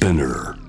Spinner.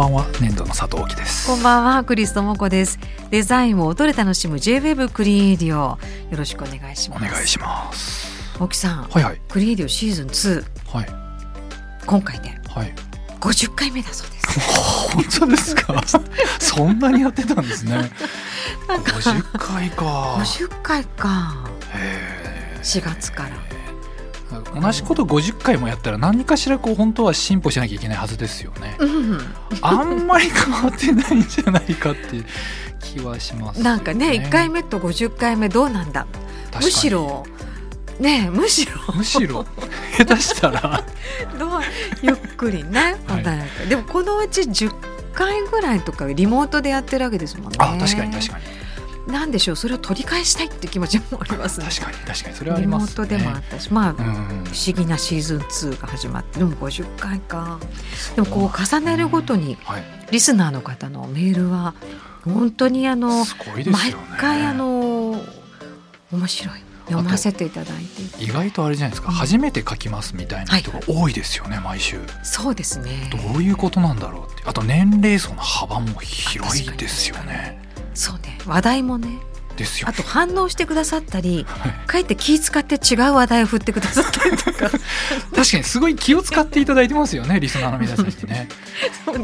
ばんは年度の佐藤貴です。こんばんはクリストモコです。デザインを音で楽しむ J-Wave クリエイディオ。よろしくお願いしおます。願いします。大木さん、はいはい。クリエイディオシーズン2はい。今回ではい。50回目だそうです。本当ですか？そんなにやってたんですね。なんか50回か。50回か。へー。4月から同じこと50回もやったら何かしらこう本当は進歩しなきゃいけないはずですよね。うん。あんまり変わってないんじゃないかっていう気はします、なんかね1回目と50回目どうなんだ？むしろねえむしろ。むしろ？下手したら。どう？ゆっくりねはい。でもこのうち10回ぐらいとかリモートでやってるわけですもんね。あ確かに確かになんでしょうそれを取り返したいって気持ちもありますね。確かに確かに。それはあリモりますね。ートでもあったしまあ、不うん。思議なシーズン2が始まってでも50回か。でもこう重ねるごとにはい。リスナーの方のメールは本当にあのすごいです毎回あの面白い。読ませていただいて。意外とあれじゃないですか、うん。初めて書きますみたいな人が多いですよね、毎週。そうですね。どういうことなんだろうって。あと年齢層の幅も広いですよねそうね話題もねですよ。ねあと反応してくださったりはい。かえって気使って違う話題を振ってくださったりとか。確かにすごい気を使っていただいてますよねリスナーの皆さんって ね。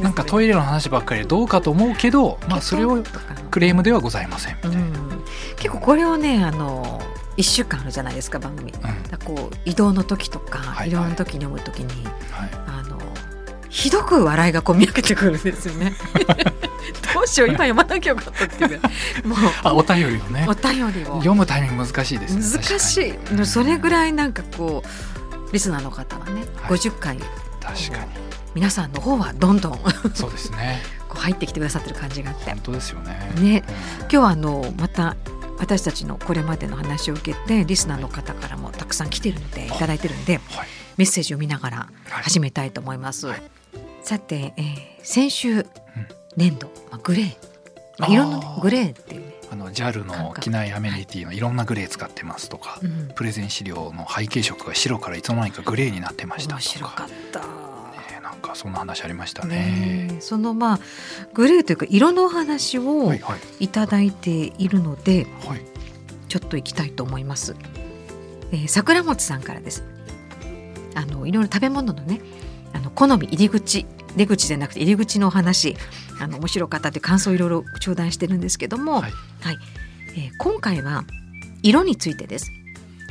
なんかトイレの話ばっかりでどうかと思うけど、まあ、それをクレームではございませんみたいな、うん、結構これをねあの1週間あるじゃないですか番組。だからこう移動の時とか、はいい、ろんな時に読む時にはい。あのひどく笑いがこみ上げてくるんですよね。どうしよう今読まなきゃよかったっていう もう。あお便りをね。お便りを。読むタイミング難しいですね難しい。それぐらいなんかこうリスナーの方はね、はい。50回確か皆さんの方はどんどんこにそうですね。う入ってきてくださってる感じがあって。本当ですよね。ね。うん。今日はあのまた私たちのこれまでの話を受けてリスナーの方からもたくさん来てるのでい。ただいてるんではい。メッセージを見ながらはい。始めたいと思います。はい。さて、えー先週年度、まあ、グレー、まあ、いろんなねグレーっていうね、あの JAL の機内アメニティのいろんなグレー使ってますとか、うん、プレゼン資料の背景色が白からいつの間にかグレーになってました面とか。白かった。ねなんかそんな話ありましたね。ねえ。そのまあグレーというか色のお話をはいはい。いただいているので、はい。ちょっと行きたいと思います。えー、桜餅さんからです。あのいろいろ食べ物のね、あの好み入り口出口じゃなくて入り口のお話、あの面白かったという感想をいろいろ頂戴してるんですけども、はい。えー今回は色についてです。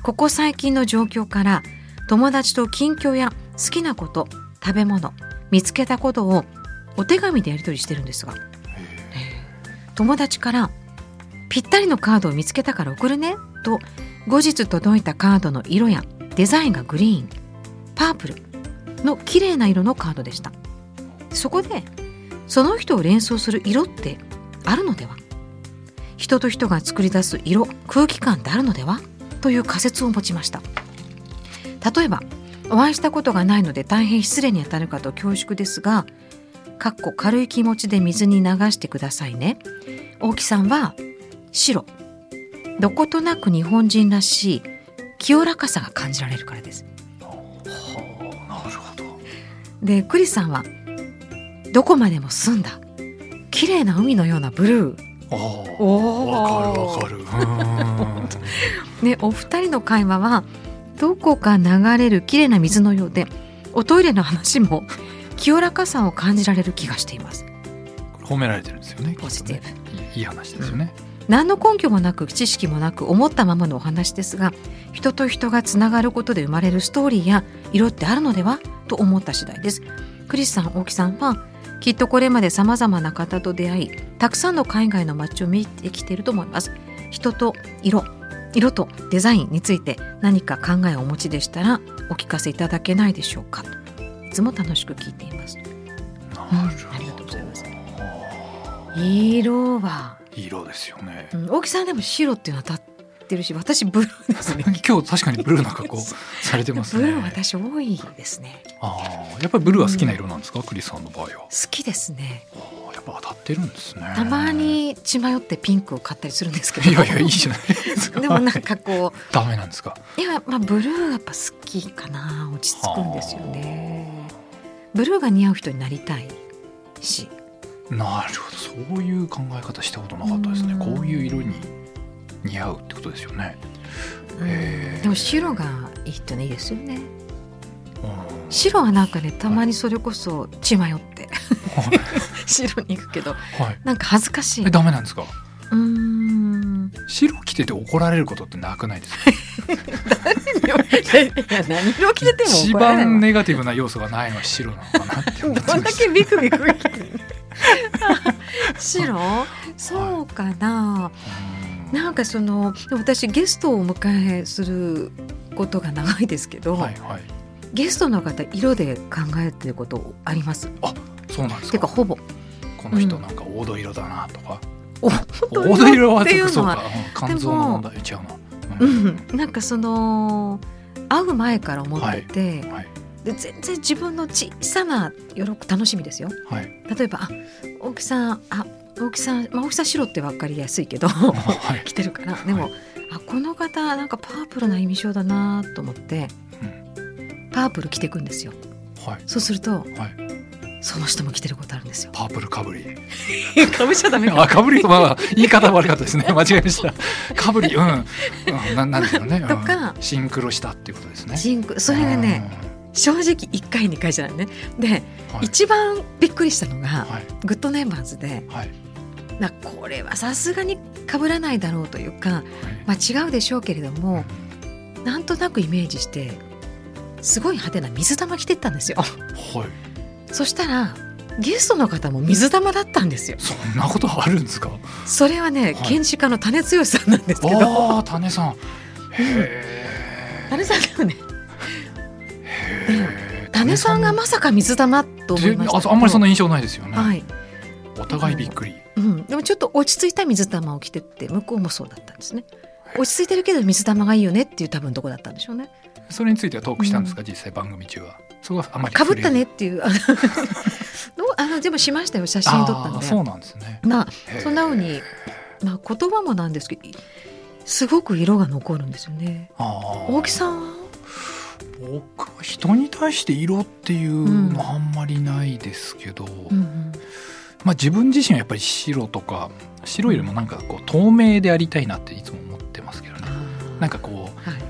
ここ最近の状況から友達と近況や好きなこと、食べ物、見つけたことをお手紙でやり取りしてるんですが、友達からぴったりのカードを見つけたから送るねと後日届いたカードの色やデザインがグリーンパープルの綺麗な色のカードでしたそこでその人を連想する色ってあるのでは？人と人が作り出す色空気感ってあるのでは？という仮説を持ちました。例えばお会いしたことがないので大変失礼に当たるかと恐縮ですがかっこ軽い気持ちで水に流してくださいね。大木さんは白。どことなく日本人らしい清らかさが感じられるからです。なるほど。でクリスさんはどこまでも澄んだ。綺麗な海のようなブルー。おおお。わかるわかる。ねお二人の会話はどこか流れる綺麗な水のようでおトイレの話も清らかさを感じられる気がしています。褒められてるんですよね。ポジティブ。ね。いい話ですよね。何の根拠もなく知識もなく思ったままのお話ですが人と人がつながることで生まれるストーリーや色ってあるのでは？と思った次第です。クリスさん大木さんはきっとこれまでさまざまな方と出会いたくさんの海外の街を見てきていると思います。人と色色とデザインについて何か考えをお持ちでしたらお聞かせいただけないでしょうか。いつも楽しく聞いています、うん、ありがとうございます。色は。色ですよね、うん、大木さんでも白っていうのはってるし私ブルーですね。今日確かにブルーな格好されてますね。ブルー私多いですね。ああやっぱりブルーは好きな色なんですか、うん、クリスさんの場合は。好きですね。やっぱ当たってるんですね。たまに血迷ってピンクを買ったりするんですけど。いやいやいいじゃないですか。でもなんかこう。ダメなんですか？いやまあブルーやっぱ好きかな。落ち着くんですよね。ブルーが似合う人になりたいし。なるほど。そういう考え方したことなかったですね。こういう色に似合うってことですよね、でも白がいい人ねいいですよね。白はなんかねたまにそれこそ血迷って、はい、白に行くけど、はい、なんか恥ずかしい。えダメなんですか？うん。白着てて怒られることってなくないですか？何色着てても一番ネガティブな要素がないのは白なのかなってどんだけビクビク 白？そうかな、なんかその私ゲストをお迎えすることが長いですけど、はいはい、ゲストの方色で考えてることあります？あそうなんですか。てかほぼ。この人なんか黄土色だなとか、うん、黄土色はっとそうか。肝臓の問題違うな、うん、うん、なんかその会う前から思ってて、はいはい。で全然自分の小さな喜楽しみですよ、はい、例えばあ大木さんあ大木さん、まあ、大木さん白って分かりやすいけど、はい、着てるからでも、はい、あこの方なんかパープルな印象だなと思って、うん、パープル着ていくんですよ、はい、そうすると、はい、その人も着てることあるんですよ。パープルかぶり。かぶっちゃダメか。あかぶりまあ言い方悪かったですね。間違えました。かぶりうん、うん、ななんですよね、とか、うん、シンクロしたっていうことですね。シンクそれがね、正直1回2回じゃないね。で、はい、一番びっくりしたのが、はい、グッドネイバーズで、はい、なこれはさすがにかぶらないだろうというか、まあ、違うでしょうけれども、うん、なんとなくイメージしてすごい派手な水玉着てったんですよ。はい、そしたらゲストの方も水玉だったんですよ。そんなことあるんですか？それはね、建築家の種剛さんなんですけど。ああ、種さん。へえ。種さんでもね。種さんがまさか水玉と思いましたあ。あんまりそんな印象ないですよね。はい。お互いびっくり。うん、でもちょっと落ち着いた水玉を着てって向こうもそうだったんですね。落ち着いてるけど水玉がいいよねっていう多分とこだったんでしょうね。それについてはトークしたんですか、うん、実際番組中は。そこはあまりかぶったねっていう。あの でもしましたよ。写真撮ったんで。そうなんですね。まあそんなふうに、まあ、言葉もなんですけどすごく色が残るんですよね。大木さんは？僕は人に対して色っていうのはあんまりないですけど、うんうんまあ、自分自身はやっぱり白とか白よりもなんかこう透明でありたいなっていつも思ってますけどね。なんかこう、はい、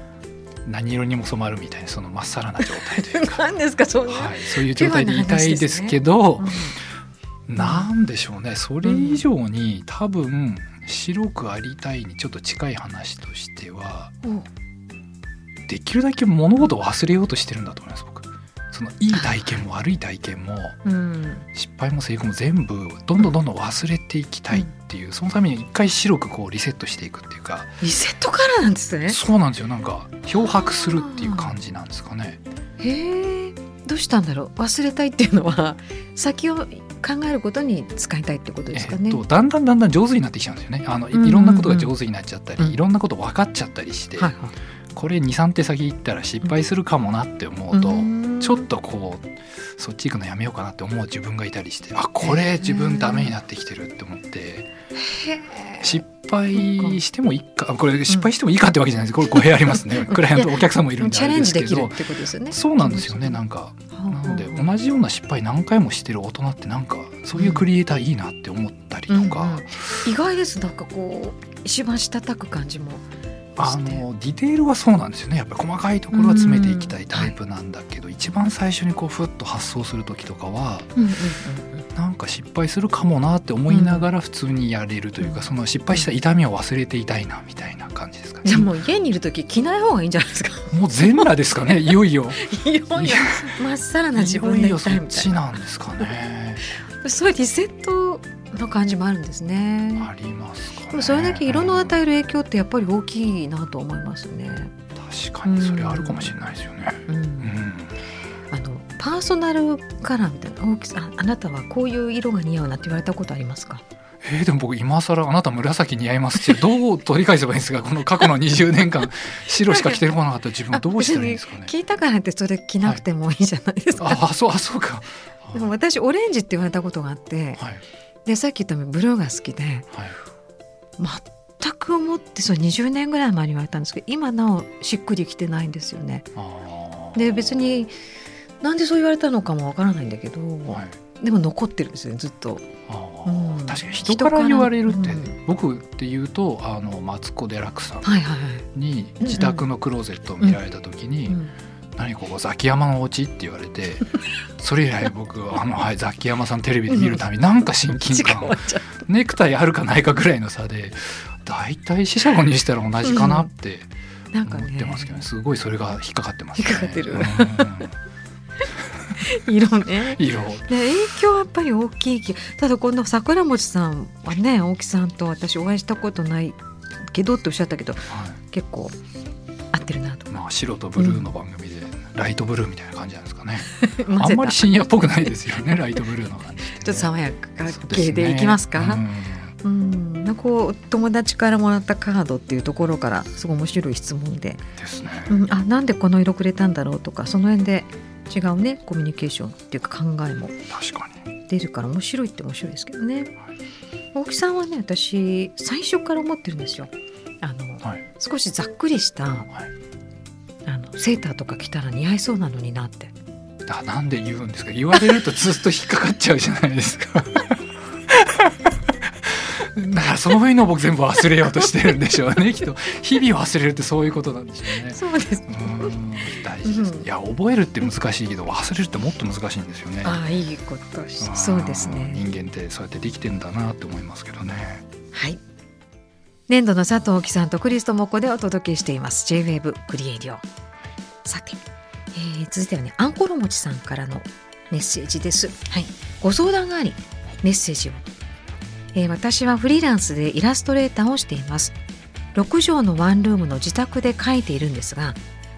何色にも染まるみたいなそのまっさらな状態というか。何ですかそんな、はい、そういう状態でいたいですけど、ねうん、なんでしょうね。それ以上に多分白くありたいにちょっと近い話としては、うん、できるだけ物事を忘れようとしてるんだと思います僕。そのいい体験も悪い体験も、うん、失敗も成功も全部どんどんどんどん忘れていきたいっていう、そのために一回白くこうリセットしていくっていうか。リセットからなんですね。そうなんですよ。なんか漂白するっていう感じなんですかね。へえ。どうしたんだろう。忘れたいっていうのは 先を考えることに使いたいってことですかね、えっと、だんだんだんだん上手になってきちゃうんですよね。あのいろんなことが上手になっちゃったり、うん、いろんなこと分かっちゃったりして、はいはい。これ23手先行ったら失敗するかもなって思うと、ちょっとこうそっち行くのやめようかなって思う自分がいたりしてあこれ自分ダメになってきてるって思って。失敗してもいいかこれ失敗してもいいかってわけじゃないです。これ語弊ありますね。クライアントお客さんもいるんであれですけど。そうなんですよねなんか。なので同じような失敗何回もしてる大人ってなんかそういうクリエイターいいなって思ったりとか、意外です。なんかこう一番したたく感じもあのディテールはそうなんですよねやっぱり細かいところは詰めていきたいタイプなんだけど、はい、一番最初にこうふっと発想する時とかは、うんうんうん、なんか失敗するかもなって思いながら普通にやれるというか、うん、その失敗した痛みを忘れていたいなみたいな感じですかね。じゃあもう家にいる時着ない方がいいんじゃないですか？もう全裸ですかねいよいよ。いよいよまっさらな自分でいたいみたいな。そっちなんですかね。そういうリセットの感じもあるんですね。ありますか、ね、でもそれだけ色の与える影響ってやっぱり大きいなと思いますね。確かにそれあるかもしれないですよね。うん、うん、あのパーソナルカラーみたいな大きさあなたはこういう色が似合うなって言われたことありますか？えー、でも僕今更あなた紫似合いますってどう取り返せばいいんですか？この過去の20年間白しか着てこなかった自分どうしたらいいんですかね？聞いたからってそれ着なくてもいいじゃないですか、はい、あそうあそうか。でも私オレンジって言われたことがあって、はい、でさっき言ったブルーが好きで、はい、全く思ってそう20年ぐらい前に言われたんですけど今なおしっくりきてないんですよね。で別になんでそう言われたのかもわからないんだけど、はい、でも残ってるんですよねずっと。うん、確かに人から言われるって、うん、僕って言うとあのマツコ・デラックさんに自宅のクローゼットを見られた時に。何ここザキヤマのお家？って言われてそれ以来僕あの、はい、ザキヤマさんテレビで見るたびなんか親近感ネクタイあるかないかぐらいの差で大体四捨五入したら同じかなって思ってますけど、ね、すごいそれが引っかかってます、ね、引っかかってる、色ね。色。影響はやっぱり大きいただこの桜餅さんはね大木さんと私お会いしたことないけどっておっしゃったけど、はい、結構合ってるなと。まあ白とブルーの番組で、うん、ライトブルーみたいな感じなんですかね。あんまり深夜っぽくないですよね ライトブルーの感じ、ね、ちょっと爽やか系でいきますか、ね、うん、うん。こう友達からもらったカードっていうところからすごい面白い質問で。ですね、うん、あなんでこの色くれたんだろうとかその辺で違うねコミュニケーションっていうか考えも出るから面白いって面白いですけどね、はい、大木さんはね私最初から思ってるんですよ。あの、はい、少しざっくりした、はい、セーターとか着たら似合いそうなのになってあなんで言うんですか？言われるとずっと引っかかっちゃうじゃないですか だからそういうのを僕全部忘れようとしてるんでしょうねきっと日々忘れるってそういうことなんでしょうね。そうです大事です、うん、いや覚えるって難しいけど忘れるってもっと難しいんですよね。ああいいことそうですね。人間ってそうやってできてんだなって思いますけどね。はい。年度の佐藤貴さんとクリストモコでお届けしています J-WAVE クリエイディオ。さて、えー、続いてはねアンコロモチさんからのメッセージです。はい。ご相談がありメッセージをえー、私はフリーランスでイラストレーターをしています6畳のワンルームの自宅で描いているんですが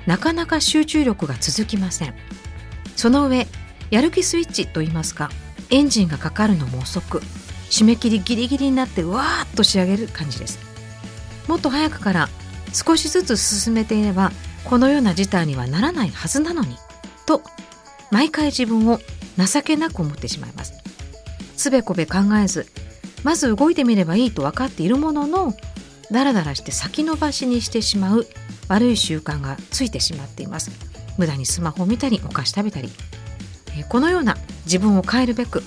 なかなか集中力が続きませんその上やる気スイッチといいますかエンジンがかかるのも遅く締め切りギリギリになってわーっと仕上げる感じですもっと早くから少しずつ進めていればこのような事態にはならないはずなのにと毎回自分を情けなく思ってしまいます。つべこべ考えずまず動いてみればいいと分かっているもののダラダラして先延ばしにしてしまう悪い習慣がついてしまっています。無駄にスマホを見たりお菓子食べたり。このような自分を変えるべく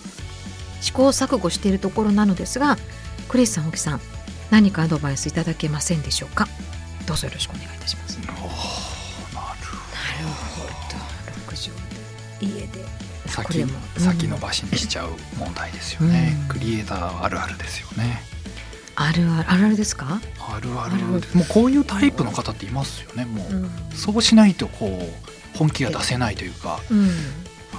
試行錯誤しているところなのですがクリスさん、沖さん何かアドバイスいただけませんでしょうか？どうぞよろしくお願いいたします。6畳で家で。先先延ばしにしちゃう問題ですよね、うん、クリエイターあるあるですよね。あるあるあるあるですか？あるある。もうこういうタイプの方っていますよねもう、うん、そうしないとこう本気が出せないというか、うん、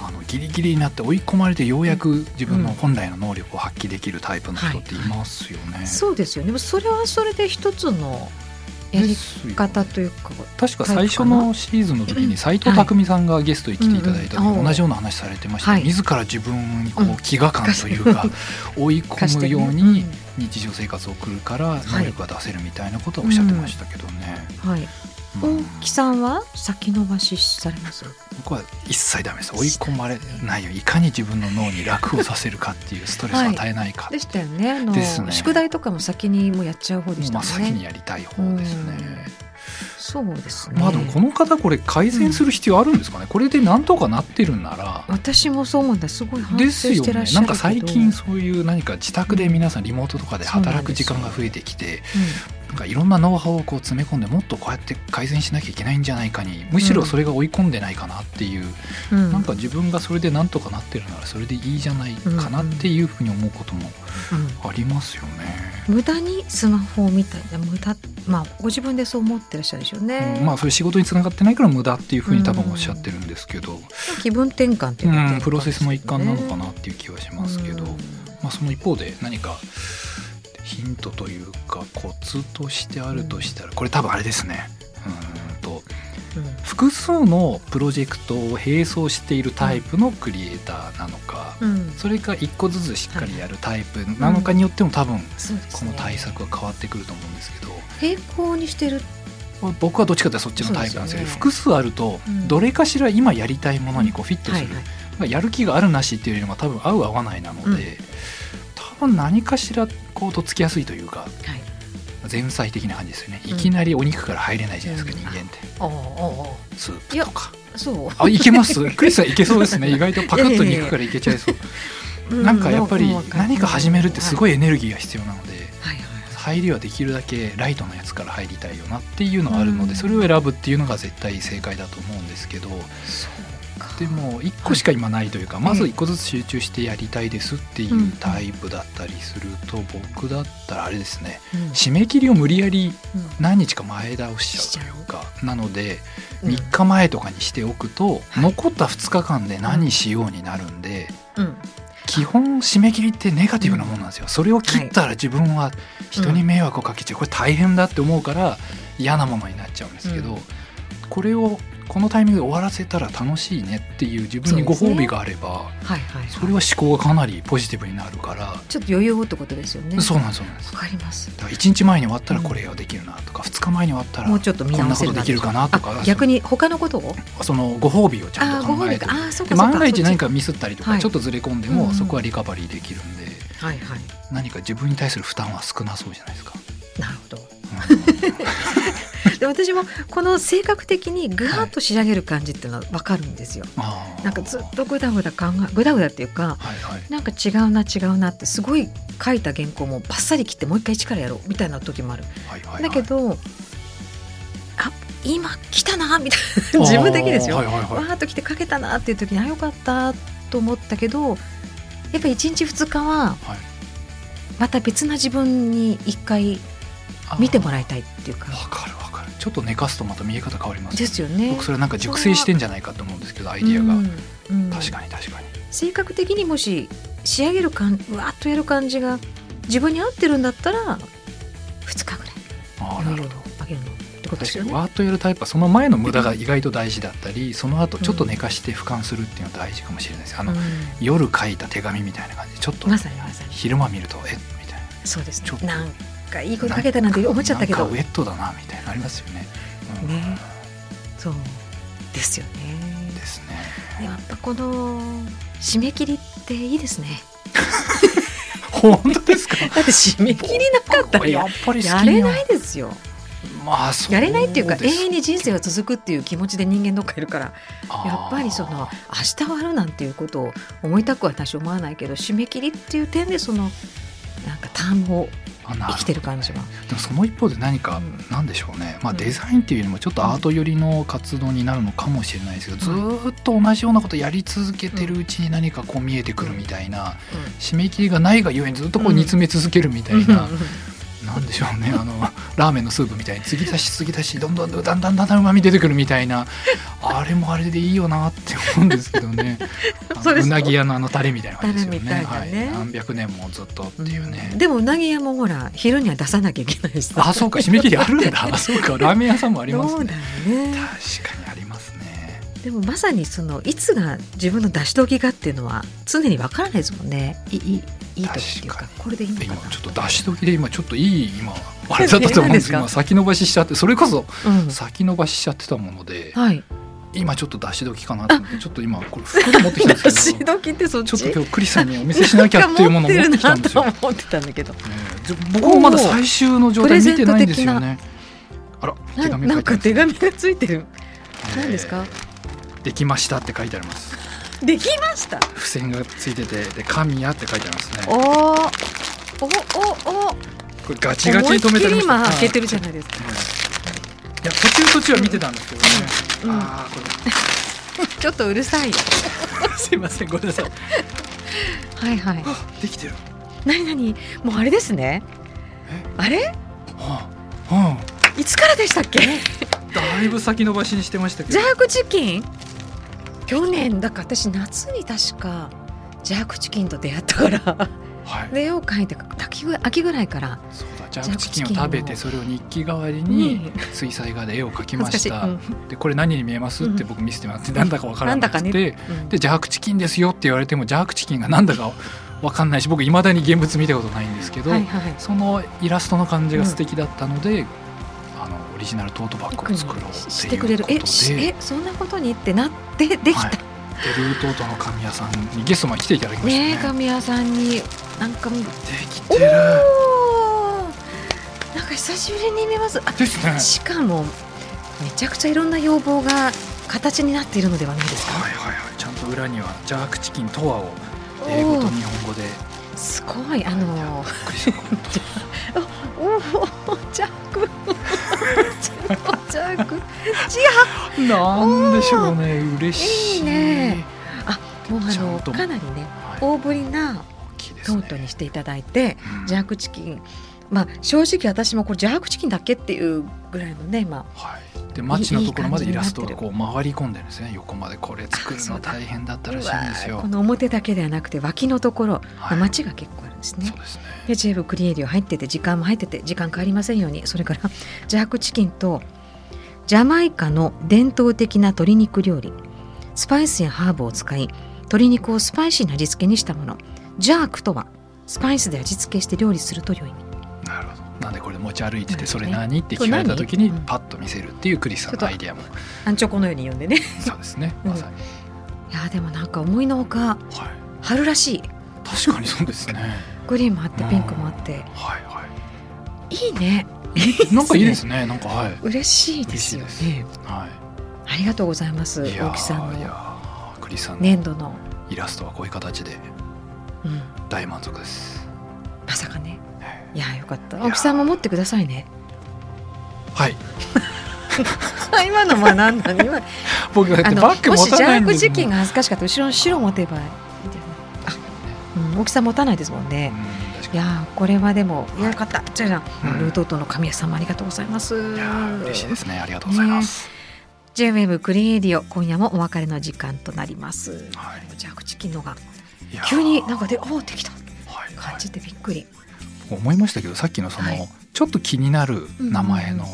あのギリギリになって追い込まれてようやく自分の本来の能力を発揮できるタイプの人っていますよね、はい。はい、そうですよね。それはそれで一つのやり方というか。確か最初のシーズンの時に斎藤工さんがゲストに来ていただいた時に同じような話されてました、はい、自ら自分にこう飢餓感というか追い込むように 日常生活を送るから能力が出せるみたいなことをおっしゃってましたけどね。はい大木さんは先延ばしされます？僕は一切ダメです。追い込まれないよいかに自分の脳に楽をさせるかっていうストレスを与えないか、はい、でしたよね。ね。宿題とかも先にもやっちゃう方でしたね、まあ、先にやりたい方ですね。そうですね。まあでもこの方これ改善する必要あるんですかね、うん、これでなんとかなってるんなら。私もそう思うんだ。すごい反省してらっしゃるですよね。なんか最近そういう何か自宅で皆さんリモートとかで働く時間が増えてきて、なんかいろんなノウハウをこう詰め込んでもっとこうやって改善しなきゃいけないんじゃないかにむしろそれが追い込んでないかなっていう、うん、なんか自分がそれでなんとかなってるならそれでいいじゃないかなっていうふうに思うこともありますよね。うん、無駄にスマホを見たり無駄まあご自分でそう思ってらっしゃるでしょうね。うん、まあそれ仕事につながってないから無駄っていうふうに多分おっしゃってるんですけど、気分転換っていう、ね、プロセスの一環なのかなっていう気はしますけど。まあ、その一方で何かヒントというかコツとしてあるとしたら、これ多分あれですね。うんと、複数のプロジェクトを並走しているタイプのクリエイターなのか、それか一個ずつしっかりやるタイプなのかによっても多分この対策は変わってくると思うんですけど。並行にしてる僕はどっちかというとそっちのタイプなんですけど、ね、複数あるとどれかしら今やりたいものにこうフィットする、はいはい、やる気があるなしっていうよりも多分合う合わないなので、うん、多分何かしらこうとっつきやすいというか、はい、前菜的な感じですよね、いきなりお肉から入れないじゃないですか、人間って、スープとか。そう。あいけます？クリスさんいけそうですね。意外とパクッと肉からいけちゃいそう。なんかやっぱり何か始めるってすごいエネルギーが必要なので、入りはできるだけライトなやつから入りたいよなっていうのはあるので、それを選ぶっていうのが絶対正解だと思うんですけどでも1個しか今ないというか、まず1個ずつ集中してやりたいですっていうタイプだったりすると、僕だったらあれですね、締め切りを無理やり何日か前倒しちゃうというか、なので3日前とかにしておくと、残った2日間で何しようになるんで、基本締め切りってネガティブなものなんですよ、それを切ったら自分は人に迷惑をかけちゃう。これ大変だって思うから嫌なものになっちゃうんですけど、これをこのタイミングで終わらせたら楽しいねっていう自分にご褒美があれば、ね。はいはい、それは思考がかなりポジティブになるから。ちょっと余裕をってことですよね。そうなんですそうなんです。わかります。だから1日前に終わったらこれができるなとか、うん、2日前に終わったらもうちょっとこんなことできるかなとか。逆に他のことを？そのご褒美をちゃんと考えて。万が一何かミスったりとかちょっとずれ込んでも、そこはリカバリーできるんで、はいはい、何か自分に対する負担は少なそうじゃないですか。なるほど、うんで私もこの性格的にぐわっと仕上げる感じっていうのは分かるんですよ。はい、なんかずっとぐだぐだ考えぐだぐだっていうか、はいはい、なんか違うな違うなってすごい書いた原稿もバッサリ切ってもう一回一からやろうみたいな時もある。はいはいはい、だけどあ今来たなみたいな自分的ですよ、はいはいはい、わーっと来て書けたなっていう時にあよかったと思ったけどやっぱ一日二日はまた別な自分に一回見てもらいたいっていうか。わかるちょっと寝かすとまた見え方変わります、ね、ですよね。僕それなんか熟成してんじゃないかと思うんですけどアイディアが、うんうん、確かに確かに。性格的にもし仕上げる感わっとやる感じが自分に合ってるんだったら2日ぐらい。ああなるほど。あげるのってことですよね。わーっとやるタイプはその前の無駄が意外と大事だったりその後ちょっと寝かして俯瞰するっていうのは大事かもしれないです。あの、うん、夜書いた手紙みたいな感じちょっと昼間見るとえみたいな。そうですね。ちょっとなんかいいことかけたなんて思っちゃったけどウェットだなみたいなありますよね。うん、ねそうですよね。ですね。やっぱこの締め切りっていいですね。本当ですか？だって締め切りなかったらやっぱりやれないですよ。まあ、やれないっていうか永遠に人生は続くっていう気持ちで人間どっかいるからやっぱりその明日終わるなんていうことを思いたくは多少思わないけど締め切りっていう点でそのなんかタームを生きてる感じは。でもその一方で何か、なんでしょうね、まあ、デザインっていうよりもちょっとアート寄りの活動になるのかもしれないですけど、ずっと同じようなことやり続けてるうちに何かこう見えてくるみたいな、締め切りがないがゆえにずっとこう煮詰め続けるみたいな。なんでしょうねあのラーメンのスープみたいに継ぎ足し継ぎ足しどんどんだんだんだんだんうまみ出てくるみたいなあれもあれでいいよなって思うんですけどねうなぎ屋のあのタレみたいな感じですよね、ね、はい、何百年もずっとっていうね、でもうなぎ屋もほら昼には出さなきゃいけないしあそうか締め切りあるんだそうかラーメン屋さんもありますねね確かにでもまさにそのいつが自分の出し時かっていうのは常にわからないですもんね。いいいい時っていうかこれでいいのかな。今ちょっと出し時で今ちょっといい今あれだったと思うんですけど先延ばししちゃってそれこそ先延ばししちゃってたもので、はい、今ちょっと出し時かなと思ってちょっと今これ袋持ってきたんですけど出し時ってそっちちょっと今日クリスさんにお見せしなきゃっていうものを持ってきたんですよ。思ってたんだけど、ね、僕もまだ最終の状態見てないんですよね。あら手紙なんか手紙がついてる。何ですか？できましたって書いてあります。できました？付箋がついててで神やって書いてありますね。おおおおこれガチガチに止めて今開けてるじゃないですか、い。や途中途中は見てたんですけどね、うん。うん、ああこれ。ちょっとうるさい すいませんごめんなさい。はいはい。できてる。なになにもうあれですね。あれ？はあ、はあ、いつからでしたっけ？だいぶ先延ばしにしてましたけど。ジャークチキン？去年だから私夏に確かジャークチキンと出会ったから。はい、で絵を描いて秋ぐ秋ぐらいからそうだジャークチキンを食べてそれを日記代わりに水彩画で絵を描きました、うん、でこれ何に見えますって僕見せてもらってなんだか分からなくて、ね。うん、でジャークチキンですよって言われてもジャークチキンがなんだか分かんないし僕いまだに現物見たことないんですけど、はいはい、そのイラストの感じが素敵だったので、うん、リジナルトートバッグを作ろうっていうことでえそんなことにってなってできた、はいルートートの神谷さんにゲストも来ていただきましたね。ね神谷さんになんかできてる。なんか久しぶりに見ます。ですね。しかもめちゃくちゃいろんな要望が形になっているのではないですか？はいはいはい。ちゃんと裏にはジャークチキンとはを英語と日本語で。すごいあの。おおジャック。ジャック。ジャなんでしょうね嬉しい。いいね。あもうあのかなりね、大ぶりなトートにしていただいて、ジャークチキン。まあ正直私もこれジャークチキンだけっていうぐらいのねまあ。はいでマッチのところまでイラストがこう回り込んでるんですね横までこれ作るの大変だったらしいんですよこの表だけではなくて脇のところ、はい、街が結構ですね。でジェーブクリエイディオ入ってて時間も入ってて時間変わりませんように。それから ジャークチキンとジャマイカの伝統的な鶏肉料理。スパイスやハーブを使い鶏肉をスパイシーな味付けにしたもの。ジャークとはスパイスで味付けして料理すると良い。なるほど。なんでこれ持ち歩いててそれ何？って聞かれた時にパッと見せるっていうクリスさんのアイディアも。アンチョコのように読んでね。そうですね。まさに、いやでもなんか思いのほか、春らしい。確かにそうですねグリーンもあってピンクもあって、はいはい。いいね。なんかいいですねなんかはい。嬉しいですよね。はい。ありがとうございます大木さんの。いやクリスさん粘土の。イラストはこういう形で大満足です、まさかね。い。やよかった。青木さんも持ってくださいね。はい。今のは何なの今。僕だってバッグもしジャークチキンが恥ずかしかった後ろの白持てばいい。うん、大きさ持たないですもんね、いやこれはでもよかった。じゃあ、ルートとの神谷さんもありがとうございます。嬉しいですね。ありがとうございます、ね。J-WAVE クリエイディオ今夜もお別れの時間となります、はい、ジャークチキンのが急になんかでおおできた。感じてびっくり、はいはい思いましたけどさっきのその、はい、ちょっと気になる名前の、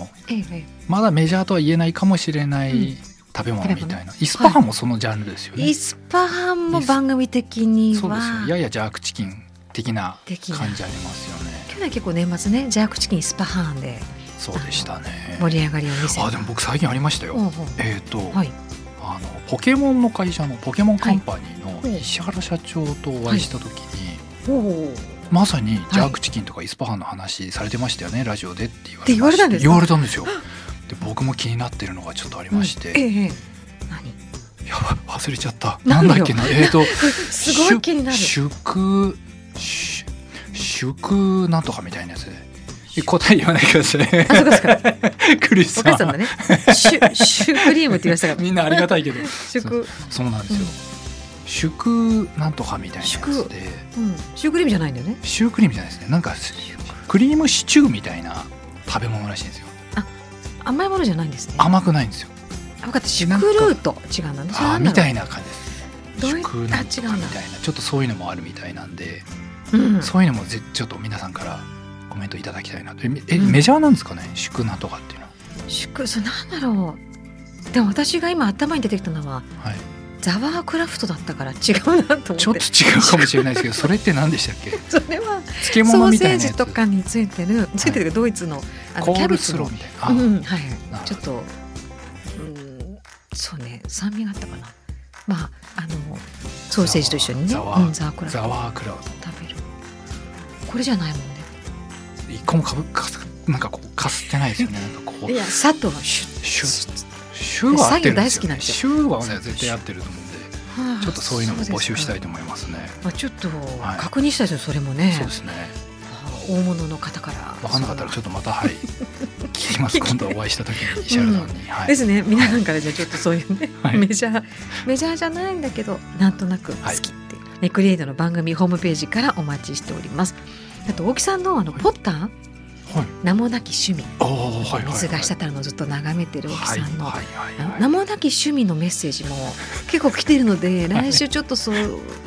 まだメジャーとは言えないかもしれない食べ物みたいな、イスパハンもそのジャンルですよね、イスパハンも番組的にそうですよ。ややジャークチキン的な感じありますよね。去年結構年末ねジャークチキンイスパハンでそうでしたね。盛り上がりを見せあでも僕最近ありましたよ。えっ、と、はい、あのポケモンの会社のポケモンカンパニーの石原社長とお会いした時に、はい。まさにジャークチキンとかイスパハンの話されてましたよね、はい、ラジオでって言われ言われたんです言われたんですよで僕も気になってるのがちょっとありまして、うん、ええ何？や忘れちゃったなんだっけな？えっ、ー、とすごい気になる祝祝なんとかみたいなやつで答え言わないでください。あ、そうですか。クリスさん。お母さんだね。シュ、シュクリームって言いましたから。みんなありがたいけど。祝。そうなんですよ。うんシュクなんとかみたいなやつで、うん、シュークリームじゃないんだよねシュークリームじゃないですねなんかクリームシチューみたいな食べ物らしいんですよあ甘いものじゃないんですね。甘くないんですよ。分かった。シュクルート。違うなんあみたいな感じです。どういった違うみたいな。ちょっとそういうのもあるみたいなんで、うん、そういうのもぜちょっと皆さんからコメントいただきたいなと。え、うん、メジャーなんですかね？祝なんとかっていうのは。祝そうなんだろう。でも私が今頭に出てきたのは、はい、ザワークラフトだったから違うなと思って。ちょっと違うかもしれないですけどそれって何でしたっけ？それは漬物みたいなソーセージとかについてるついてるドイツのあのキャベツの。みたいな、うん、はいちょっとうんそうね酸味があったかな。まああのソーセージと一緒にね。ザワ,、うん、ザワークラフト。ザワークラフト。食べる。これじゃないもんね。一個もかぶかなんかこうかすってないですよね。なんかこう。いや砂糖がシュッシュッ週は合ってるんですよ、ね、週はね絶対合ってると思うんで、ちょっとそういうのも募集したいと思いますね。まあちょっと確認したいですよそれもね。そうですね。大物の方から。分かんなかったらちょっとまたはい 聞きます。今度お会いした時に石原さんに、はい、ですね。皆さんからじゃちょっとそういうね、はい、メジャーメジャーじゃないんだけどなんとなく好きってネクリエイトの番組ホームページからお待ちしております。あと大木さんのあのポッター、名もなき趣味、水が滴るのをずっと眺めてる沖さんの。名もなき趣味のメッセージも結構来てるので 来週ちょっとそ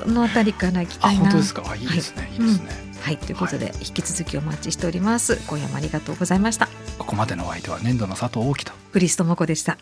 のあたりから行きたいな。本当ですか？い。いですね、いいですね。はい。ということで、引き続きお待ちしております。今夜もありがとうございました。ここまでのお相手は年度の佐藤大樹と。クリストモコでした